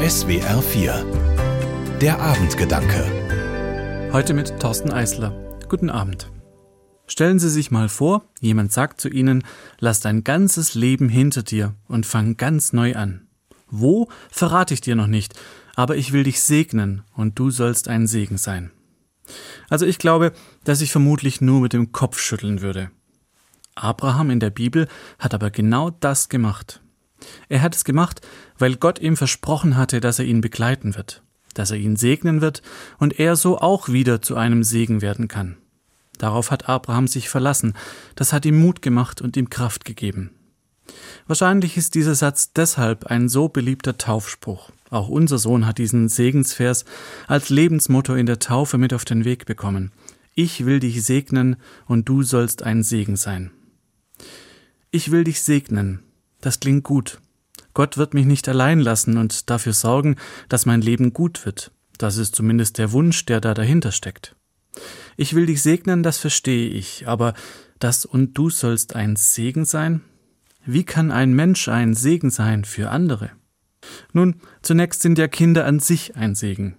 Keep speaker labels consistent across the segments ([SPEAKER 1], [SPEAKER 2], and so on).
[SPEAKER 1] SWR 4 Der Abendgedanke
[SPEAKER 2] Heute mit Thorsten Eisler. Guten Abend. Stellen Sie sich mal vor, jemand sagt zu Ihnen, lass dein ganzes Leben hinter dir und fang ganz neu an. Wo, verrate ich dir noch nicht, aber ich will dich segnen und du sollst ein Segen sein. Also ich glaube, dass ich vermutlich nur mit dem Kopf schütteln würde. Abraham in der Bibel hat aber genau das gemacht. Er hat es gemacht, weil Gott ihm versprochen hatte, dass er ihn begleiten wird, dass er ihn segnen wird und er so auch wieder zu einem Segen werden kann. Darauf hat Abraham sich verlassen, das hat ihm Mut gemacht und ihm Kraft gegeben. Wahrscheinlich ist dieser Satz deshalb ein so beliebter Taufspruch. Auch unser Sohn hat diesen Segensvers als Lebensmotto in der Taufe mit auf den Weg bekommen. Ich will dich segnen und du sollst ein Segen sein. Ich will dich segnen, das klingt gut. Gott wird mich nicht allein lassen und dafür sorgen, dass mein Leben gut wird. Das ist zumindest der Wunsch, der da dahinter steckt. Ich will dich segnen, das verstehe ich, aber das und du sollst ein Segen sein? Wie kann ein Mensch ein Segen sein für andere? Nun, zunächst sind ja Kinder an sich ein Segen.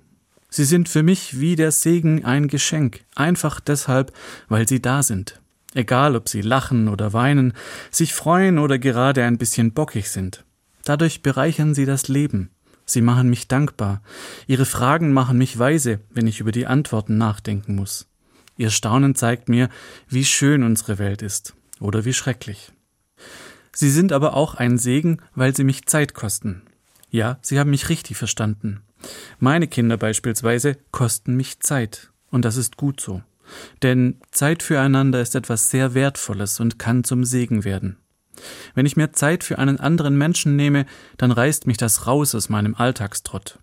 [SPEAKER 2] Sie sind für mich wie der Segen ein Geschenk, einfach deshalb, weil sie da sind egal ob sie lachen oder weinen, sich freuen oder gerade ein bisschen bockig sind. Dadurch bereichern sie das Leben. Sie machen mich dankbar. Ihre Fragen machen mich weise, wenn ich über die Antworten nachdenken muss. Ihr Staunen zeigt mir, wie schön unsere Welt ist oder wie schrecklich. Sie sind aber auch ein Segen, weil sie mich Zeit kosten. Ja, Sie haben mich richtig verstanden. Meine Kinder beispielsweise kosten mich Zeit, und das ist gut so. Denn Zeit füreinander ist etwas sehr Wertvolles und kann zum Segen werden. Wenn ich mir Zeit für einen anderen Menschen nehme, dann reißt mich das raus aus meinem Alltagstrott.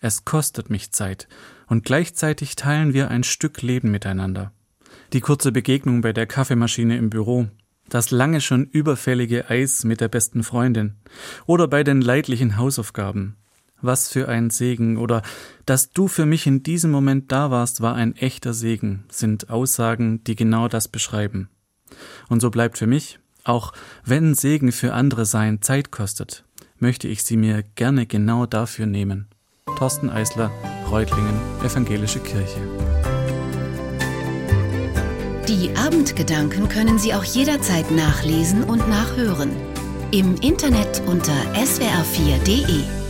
[SPEAKER 2] Es kostet mich Zeit, und gleichzeitig teilen wir ein Stück Leben miteinander. Die kurze Begegnung bei der Kaffeemaschine im Büro, das lange schon überfällige Eis mit der besten Freundin oder bei den leidlichen Hausaufgaben, was für ein Segen oder dass du für mich in diesem Moment da warst, war ein echter Segen, sind Aussagen, die genau das beschreiben. Und so bleibt für mich, auch wenn Segen für andere sein Zeit kostet, möchte ich sie mir gerne genau dafür nehmen. Thorsten Eisler, Reutlingen, Evangelische Kirche.
[SPEAKER 3] Die Abendgedanken können Sie auch jederzeit nachlesen und nachhören. Im Internet unter swr4.de.